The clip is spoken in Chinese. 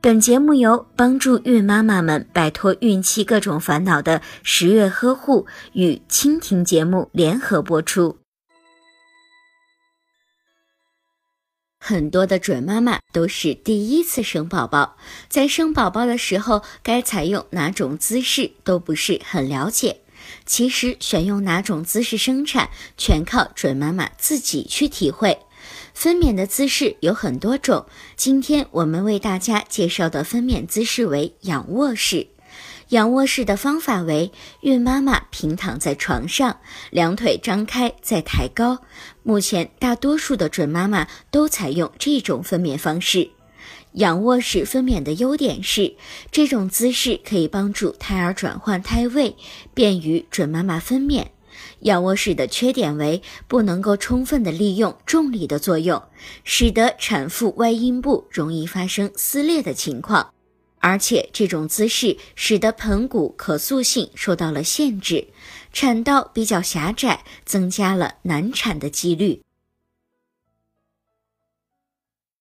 本节目由帮助孕妈妈们摆脱孕期各种烦恼的十月呵护与蜻蜓节目联合播出。很多的准妈妈都是第一次生宝宝，在生宝宝的时候该采用哪种姿势都不是很了解。其实选用哪种姿势生产，全靠准妈妈自己去体会。分娩的姿势有很多种，今天我们为大家介绍的分娩姿势为仰卧式。仰卧式的方法为：孕妈妈平躺在床上，两腿张开再抬高。目前大多数的准妈妈都采用这种分娩方式。仰卧式分娩的优点是，这种姿势可以帮助胎儿转换胎位，便于准妈妈分娩。仰卧式的缺点为不能够充分的利用重力的作用，使得产妇外阴部容易发生撕裂的情况，而且这种姿势使得盆骨可塑性受到了限制，产道比较狭窄，增加了难产的几率。